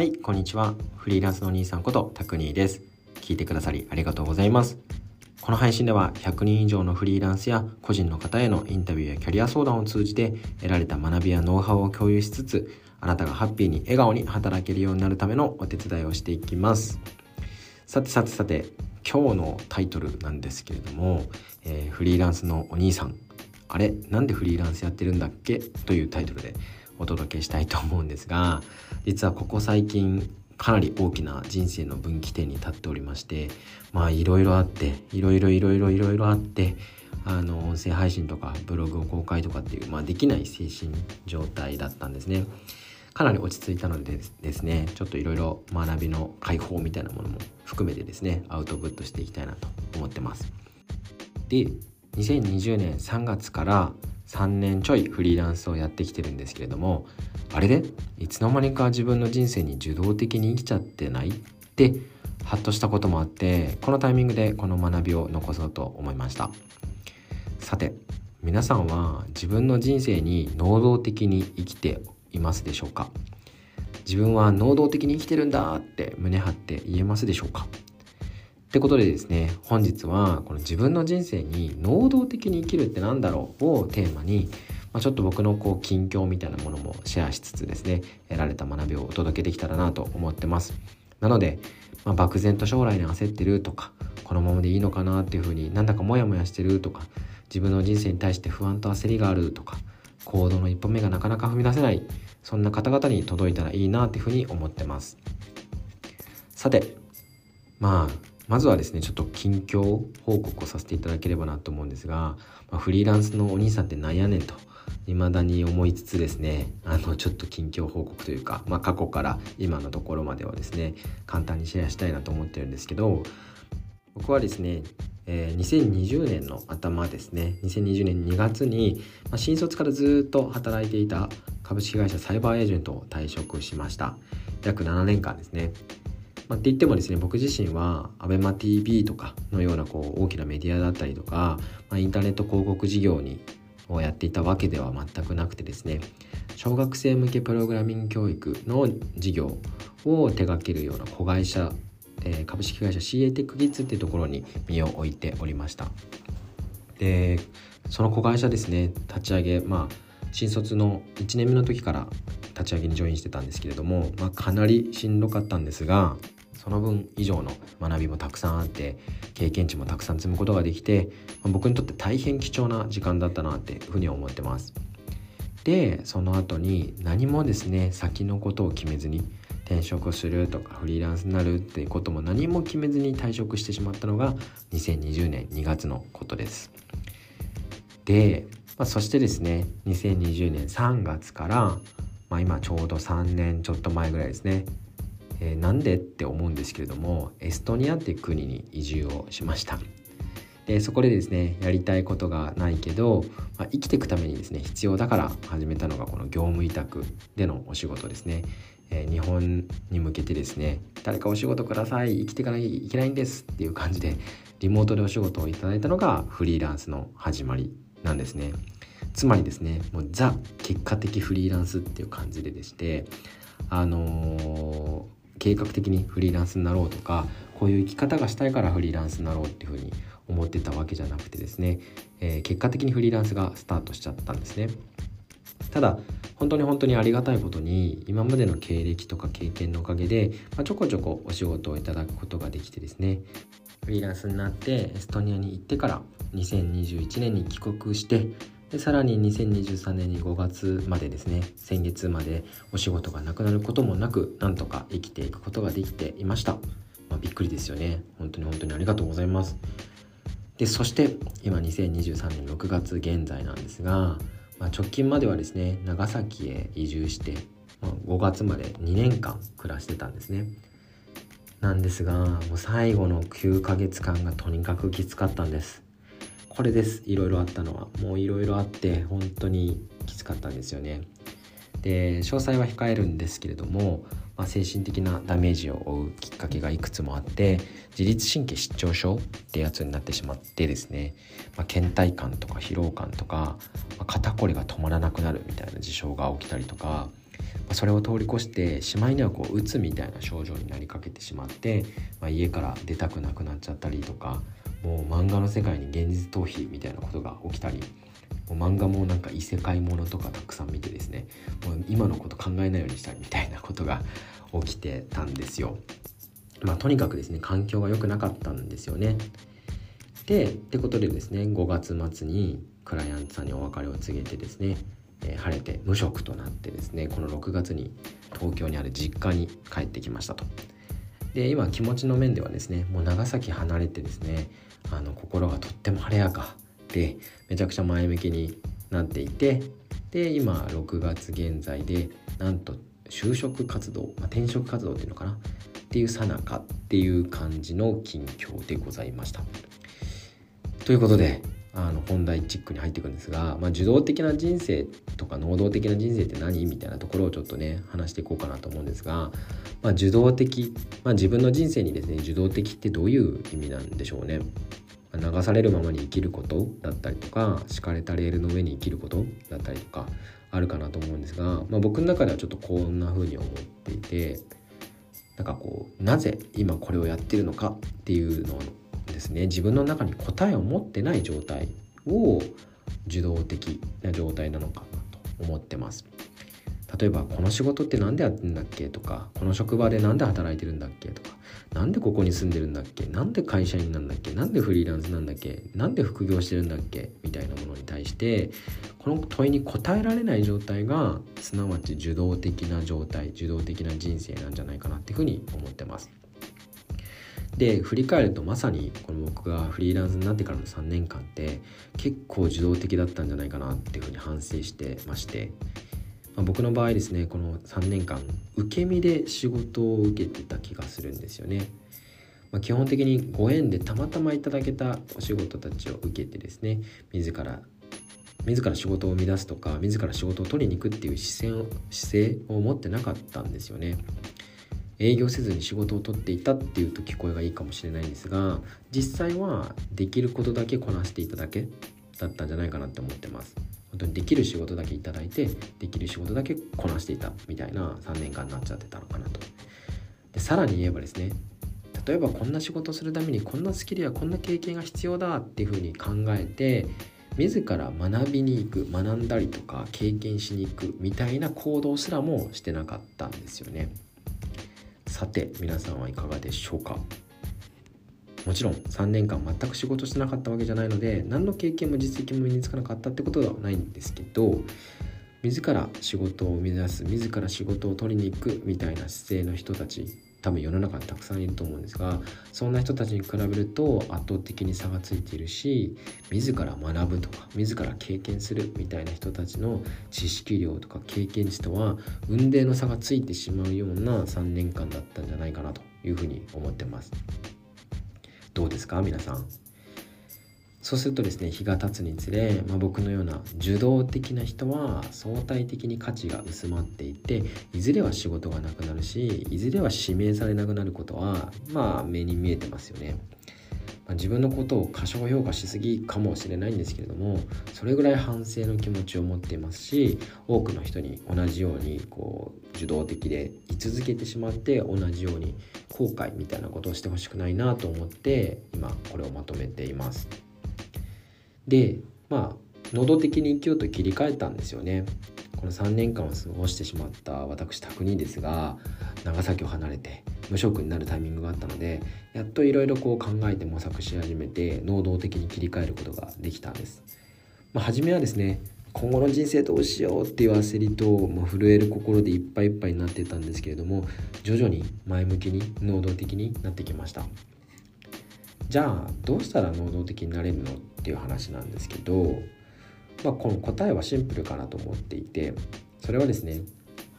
はいこんにちは。フリーランスのお兄さんことタクニーです。聞いてくださりありがとうございます。この配信では100人以上のフリーランスや個人の方へのインタビューやキャリア相談を通じて得られた学びやノウハウを共有しつつあなたがハッピーに笑顔に働けるようになるためのお手伝いをしていきます。さてさてさて今日のタイトルなんですけれども、えー、フリーランスのお兄さん。あれ？なんでフリーランスやってるんだっけ？というタイトルでお届けしたいと思うんですが実はここ最近かなり大きな人生の分岐点に立っておりましてまあいろいろあっていろいろいろいろいろいろあってあの音声配信とかブログを公開とかっていう、まあ、できない精神状態だったんですね。かなり落ち着いたのでですねちょっといろいろ学びの解放みたいなものも含めてですねアウトプットしていきたいなと思ってます。で2020年3月から3年ちょいフリーランスをやってきてるんですけれどもあれで？いつの間にか自分の人生に受動的に生きちゃってないってハッとしたこともあってこのタイミングでこの学びを残そうと思いました。さて皆さんは自分の人生に能動的に生きていますでしょうか？自分は能動的に生きてるんだって胸張って言えますでしょうか？ってことでですね本日はこの自分の人生に能動的に生きるって何だろうをテーマに、まあ、ちょっと僕のこう近況みたいなものもシェアしつつですね得られた学びをお届けできたらなと思ってます。なので、まあ、漠然と将来に焦ってるとかこのままでいいのかなっていうふうになんだかモヤモヤしてるとか自分の人生に対して不安と焦りがあるとか行動の一歩目がなかなか踏み出せないそんな方々に届いたらいいなっていうふうに思ってます。さてまあまずはですねちょっと近況報告をさせていただければなと思うんですが、まあ、フリーランスのお兄さんってなんやねんと未だに思いつつですねあのちょっと近況報告というか、まあ、過去から今のところまではですね簡単にシェアしたいなと思ってるんですけど僕はですね、えー、2020年の頭ですね2020年2月に、まあ、新卒からずっと働いていた株式会社サイバーエージェントを退職しました。約7年間ですね。まあ、って言ってもですね僕自身は ABEMATV とかのようなこう大きなメディアだったりとか、まあ、インターネット広告事業にをやっていたわけでは全くなくてですね小学生向けプログラミング教育の事業を手掛けるような子会社、えー、株式会社 CA テックギッズっていうところに身を置いておりました。でその子会社ですね立ち上げまあ新卒の1年目の時から立ち上げにジョインしてたんですけれども、まあ、かなりしんどかったんですがその分以上の学びもたくさんあって経験値もたくさん積むことができて、僕にとって大変貴重な時間だったなっていうふうに思ってます。でその後に何もですね先のことを決めずに転職するとかフリーランスになるっていうことも何も決めずに退職してしまったのが2020年2月のことです。で、まあ、そしてですね2020年3月から、まあ、今ちょうど3年ちょっと前ぐらいですねえー、なんでって思うんですけれどもエストニアっていう国に移住をしました。でそこでですねやりたいことがないけど、まあ、生きていくためにですね必要だから始めたのがこの業務委託でのお仕事ですね、えー、日本に向けてですね誰かお仕事ください生きていかなきゃいけないんですっていう感じでリモートでお仕事をいただいたのがフリーランスの始まりなんですね。つまりですねもうザ結果的フリーランスっていう感じででしてあのー計画的にフリーランスになろうとかこういう生き方がしたいからフリーランスになろうっていうふうに思ってたわけじゃなくてですね、えー、結果的にフリーランスがスタートしちゃったんですね。ただ本当に本当にありがたいことに今までの経歴とか経験のおかげで、まあ、ちょこちょこお仕事をいただくことができてですねフリーランスになってエストニアに行ってから2021年に帰国してでさらに2023年に5月までですね先月までお仕事がなくなることもなくなんとか生きていくことができていました、まあ、びっくりですよね。本当に本当にありがとうございます。でそして今2023年6月現在なんですが、まあ、直近まではですね長崎へ移住して、まあ、5月まで2年間暮らしてたんですね。なんですがもう最後の9ヶ月間がとにかくきつかったんです。これです。いろいろあったのは。もういろいろあって本当にきつかったんですよね。で詳細は控えるんですけれども、まあ、精神的なダメージを負うきっかけがいくつもあって自律神経失調症ってやつになってしまってですね、まあ、倦怠感とか疲労感とか、まあ、肩こりが止まらなくなるみたいな事象が起きたりとかまそれを通り越してしまいにはこううつみたいな症状になりかけてしまって、まあ、家から出たくなくなっちゃったりとかもう漫画の世界に現実逃避みたいなことが起きたりもう漫画もなんか異世界ものとかたくさん見てですねもう今のこと考えないようにしたいみたいなことが起きてたんですよ。まあ、とにかくですね環境が良くなかったんですよね。でってことでですね5月末にクライアントさんにお別れを告げてですね、えー、晴れて無職となってですねこの6月に東京にある実家に帰ってきましたと。で今気持ちの面ではですねもう長崎離れてですねあの心がとっても晴れやかでめちゃくちゃ前向きになっていてで今6月現在でなんと就職活動、まあ、転職活動っていうのかな？っていうさなかっていう感じの近況でございました。ということであの本題チックに入っていくんですが、まあ、受動的な人生とか能動的な人生って何？みたいなところをちょっとね話していこうかなと思うんですが、まあ、受動的、まあ、自分の人生にですね受動的ってどういう意味なんでしょうね？流されるままに生きることだったりとか敷かれたレールの上に生きることだったりとかあるかなと思うんですが、まあ、僕の中ではちょっとこんな風に思っていてなんかこうなぜ今これをやってるのかっていうのをですね自分の中に答えを持ってない状態を受動的な状態なのかなと思ってます。例えばこの仕事って何でやってんだっけとかこの職場で何で働いてるんだっけとかなんでここに住んでるんだっけなんで会社員なんだっけなんでフリーランスなんだっけなんで副業してるんだっけみたいなものに対してこの問いに答えられない状態がすなわち受動的な状態受動的な人生なんじゃないかなっていうふうに思ってます。で振り返るとまさにこの僕がフリーランスになってからの3年間って結構受動的だったんじゃないかなっていうふうに反省してまして、まあ、僕の場合ですねこの3年間受け身で仕事を受けてた気がするんですよね。まあ、基本的にご縁でたまたまいただけたお仕事たちを受けてですね自ら自ら仕事を生み出すとか自ら仕事を取りに行くっていう姿勢を姿勢を持ってなかったんですよね。営業せずに仕事を取っていたっていうと聞こえがいいかもしれないんですが実際はできることだけこなしていただけだったんじゃないかなって思ってます本当にできる仕事だけいただいてできる仕事だけこなしていたみたいな3年間になっちゃってたのかなとでさらに言えばですね例えばこんな仕事するためにこんなスキルやこんな経験が必要だっていうふうに考えて自ら学びに行く学んだりとか経験しに行くみたいな行動すらもしてなかったんですよね。さて皆さんはいかがでしょうか？もちろん3年間全く仕事してなかったわけじゃないので何の経験も実績も身につかなかったってことではないんですけど自ら仕事を生み出す自ら仕事を取りに行くみたいな姿勢の人たち多分世の中にたくさんいると思うんですがそんな人たちに比べると圧倒的に差がついているし自ら学ぶとか自ら経験するみたいな人たちの知識量とか経験値とは運命の差がついてしまうような3年間だったんじゃないかなというふうに思ってます。どうですか？皆さん。そうするとですね日が経つにつれ、まあ、僕のような受動的な人は相対的に価値が薄まっていていずれは仕事がなくなるしいずれは指名されなくなることはまあ目に見えてますよね。まあ、自分のことを過小評価しすぎかもしれないんですけれどもそれぐらい反省の気持ちを持っていますし多くの人に同じようにこう受動的で居続けてしまって同じように後悔みたいなことをしてほしくないなと思って今これをまとめています。でまあ能動的に生きようと切り替えたんですよね。この3年間を過ごしてしまった私宅にですが長崎を離れて無職になるタイミングがあったのでやっといろいろこう考えて模索し始めて能動的に切り替えることができたんです、まあ、初めはですね今後の人生どうしようっていう焦りと、まあ、震える心でいっぱいいっぱいになってたんですけれども徐々に前向きに能動的になってきました。じゃあどうしたら能動的になれるのっていう話なんですけど、まあ、この答えはシンプルかなと思っていてそれはですね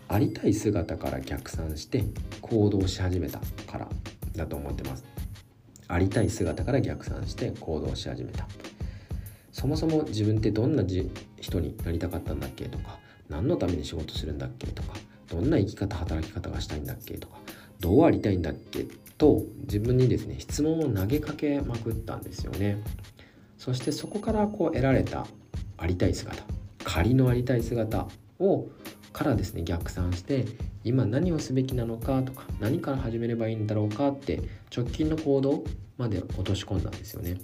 ありたい姿から逆算して行動し始めたからだと思ってます。ありたい姿から逆算して行動し始めた。そもそも自分ってどんな人になりたかったんだっけとか何のために仕事するんだっけとかどんな生き方働き方がしたいんだっけとかどうありたいんだっけと自分にですね質問を投げかけまくったんですよね。そしてそこからこう得られたありたい姿仮のありたい姿をからですね逆算して今何をすべきなのかとか何から始めればいいんだろうかって直近の行動まで落とし込んだんですよね。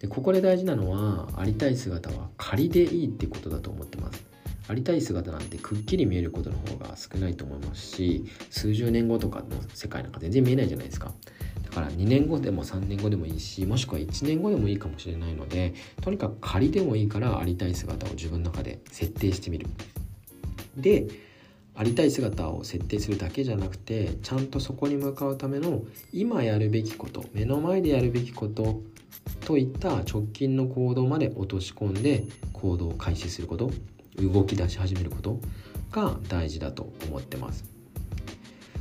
でここで大事なのはありたい姿は仮でいいってことだと思ってます。ありたい姿なんてくっきり見えることの方が少ないと思いますし数十年後とかの世界なんか全然見えないじゃないですかから2年後でも3年後でもいいしもしくは1年後でもいいかもしれないのでとにかく仮でもいいからありたい姿を自分の中で設定してみる。でありたい姿を設定するだけじゃなくてちゃんとそこに向かうための今やるべきこと目の前でやるべきことといった直近の行動まで落とし込んで行動を開始すること動き出し始めることが大事だと思ってます。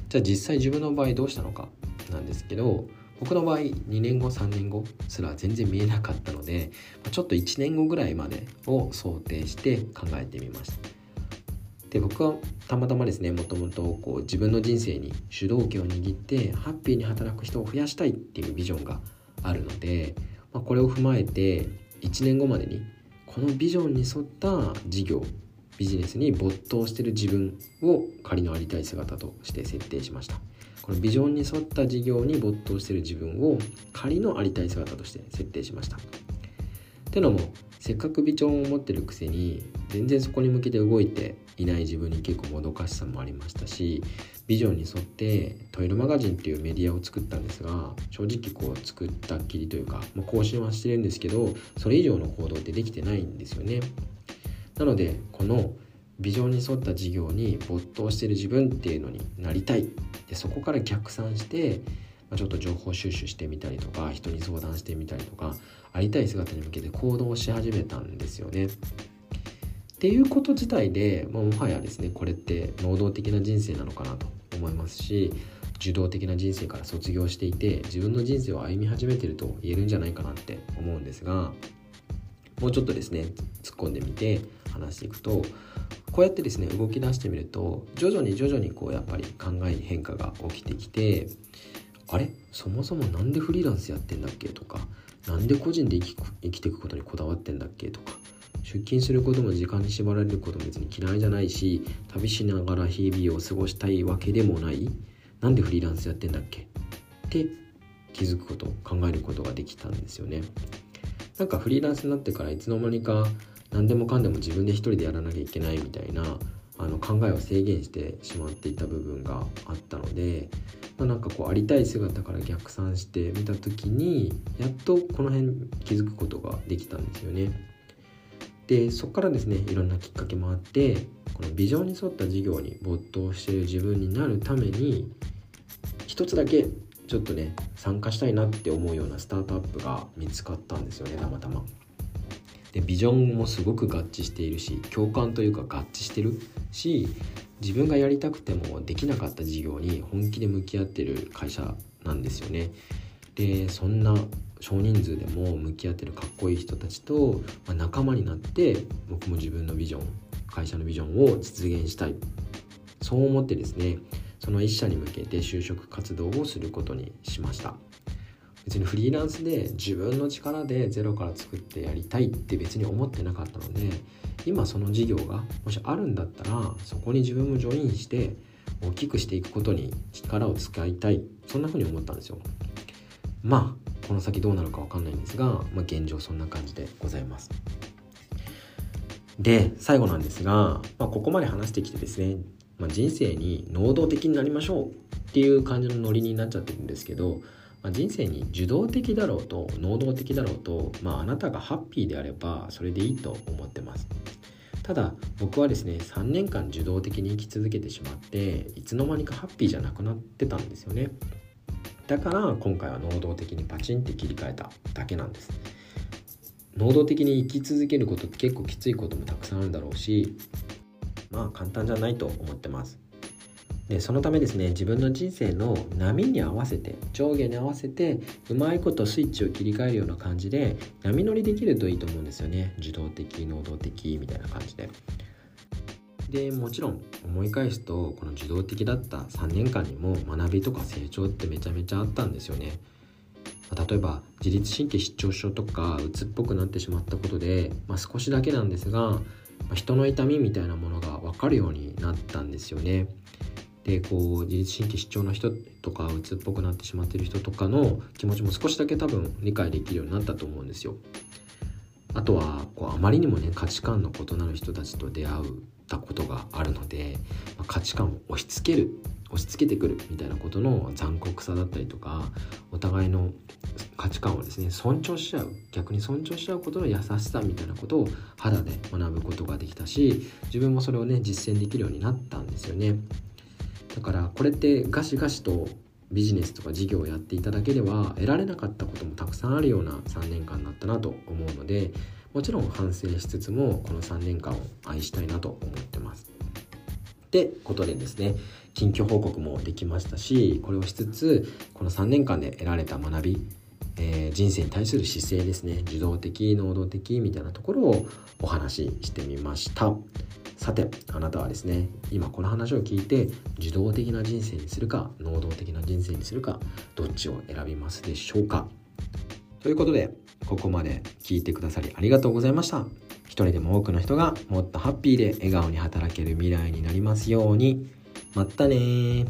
じゃあ実際自分の場合どうしたのか。なんですけど僕の場合2年後3年後すら全然見えなかったのでちょっと1年後ぐらいまでを想定して考えてみました。で僕はたまたまですねもともとこう自分の人生に主導権を握ってハッピーに働く人を増やしたいっていうビジョンがあるので、まあ、これを踏まえて1年後までにこのビジョンに沿った事業ビジネスに没頭してる自分を仮のありたい姿として設定しました。このビジョンに沿った事業に没頭している自分を仮のありたい姿として設定しました。ってのもせっかくビジョンを持ってるくせに全然そこに向けて動いていない自分に結構もどかしさもありましたしビジョンに沿ってトイルマガジンっていうメディアを作ったんですが正直こう作ったっきりというか、まあ、更新はしてるんですけどそれ以上の行動ってできてないんですよね。なのでこのビジョンに沿った事業に没頭してる自分っていうのになりたいでそこから逆算してまあちょっと情報収集してみたりとか人に相談してみたりとかありたい姿に向けて行動し始めたんですよね。っていうこと自体で、まあ、もはやですねこれって能動的な人生なのかなと思いますし受動的な人生から卒業していて自分の人生を歩み始めてると言えるんじゃないかなって思うんですがもうちょっとですね突っ込んでみて話していくとこうやってですね動き出してみると徐々に徐々にこうやっぱり考えに変化が起きてきてあれ？そもそも何でフリーランスやってんだっけ？とか何で個人で生き生きていくことにこだわってんだっけ？とか出勤することも時間に縛られることも別に嫌いじゃないし旅しながら日々を過ごしたいわけでもない。なんでフリーランスやってんだっけ？って気づくこと考えることができたんですよね。なんかフリーランスになってからいつの間にか何でもかんでも自分で一人でやらなきゃいけないみたいなあの考えを制限してしまっていた部分があったので、まあ、なんかこうありたい姿から逆算してみた時にやっとこの辺気づくことができたんですよね。でそこからですねいろんなきっかけもあってこのビジョンに沿った事業に没頭している自分になるために一つだけちょっとね参加したいなって思うようなスタートアップが見つかったんですよねたまたま。でビジョンもすごく合致しているし共感というか合致してるし自分がやりたくてもできなかった事業に本気で向き合ってる会社なんですよね。でそんな少人数でも向き合ってるかっこいい人たちと、まあ、仲間になって僕も自分のビジョン会社のビジョンを実現したいそう思ってですねその一社に向けて就職活動をすることにしました別にフリーランスで自分の力でゼロから作ってやりたいって別に思ってなかったので今その事業がもしあるんだったらそこに自分もジョインして大きくしていくことに力を使いたい。そんな風に思ったんですよ。まあこの先どうなるか分かんないんですが、まあ、現状そんな感じでございます。で最後なんですが、まあ、ここまで話してきてですね、まあ、人生に能動的になりましょうっていう感じのノリになっちゃってるんですけどまあ、人生に受動的だろうと能動的だろうと、まあ、あなたがハッピーであればそれでいいと思ってます。ただ僕はですね3年間受動的に生き続けてしまっていつの間にかハッピーじゃなくなってたんですよね。だから今回は能動的にパチンって切り替えただけなんです。能動的に生き続けることって結構きついこともたくさんあるだろうしまあ簡単じゃないと思ってます。でそのためですね自分の人生の波に合わせて上下に合わせてうまいことスイッチを切り替えるような感じで波乗りできるといいと思うんですよね受動的能動的みたいな感じで。でもちろん思い返すとこの受動的だった3年間にも学びとか成長ってめちゃめちゃあったんですよね。例えば自律神経失調症とかうつっぽくなってしまったことで、まあ、少しだけなんですがまあ、人の痛みみたいなものが分かるようになったんですよね。でこう自律神経失調の人とかうつっぽくなってしまってる人とかの気持ちも少しだけ多分理解できるようになったと思うんですよ。あとはこうあまりにもね価値観の異なる人たちと出会ったことがあるので、ま、価値観を押し付ける押し付けてくるみたいなことの残酷さだったりとかお互いの価値観をですね尊重し合う逆に尊重し合うことの優しさみたいなことを肌で学ぶことができたし自分もそれをね実践できるようになったんですよねだからこれってガシガシとビジネスとか事業をやっていただけでは得られなかったこともたくさんあるような3年間だったなと思うのでもちろん反省しつつもこの3年間を愛したいなと思ってます。ってことでですね近況報告もできましたしこれをしつつこの3年間で得られた学び、えー、人生に対する姿勢ですね。受動的能動的みたいなところをお話ししてみました。さてあなたはですね今この話を聞いて受動的な人生にするか能動的な人生にするかどっちを選びますでしょうか。ということでここまで聞いてくださりありがとうございました。一人でも多くの人がもっとハッピーで笑顔に働ける未来になりますように。まったね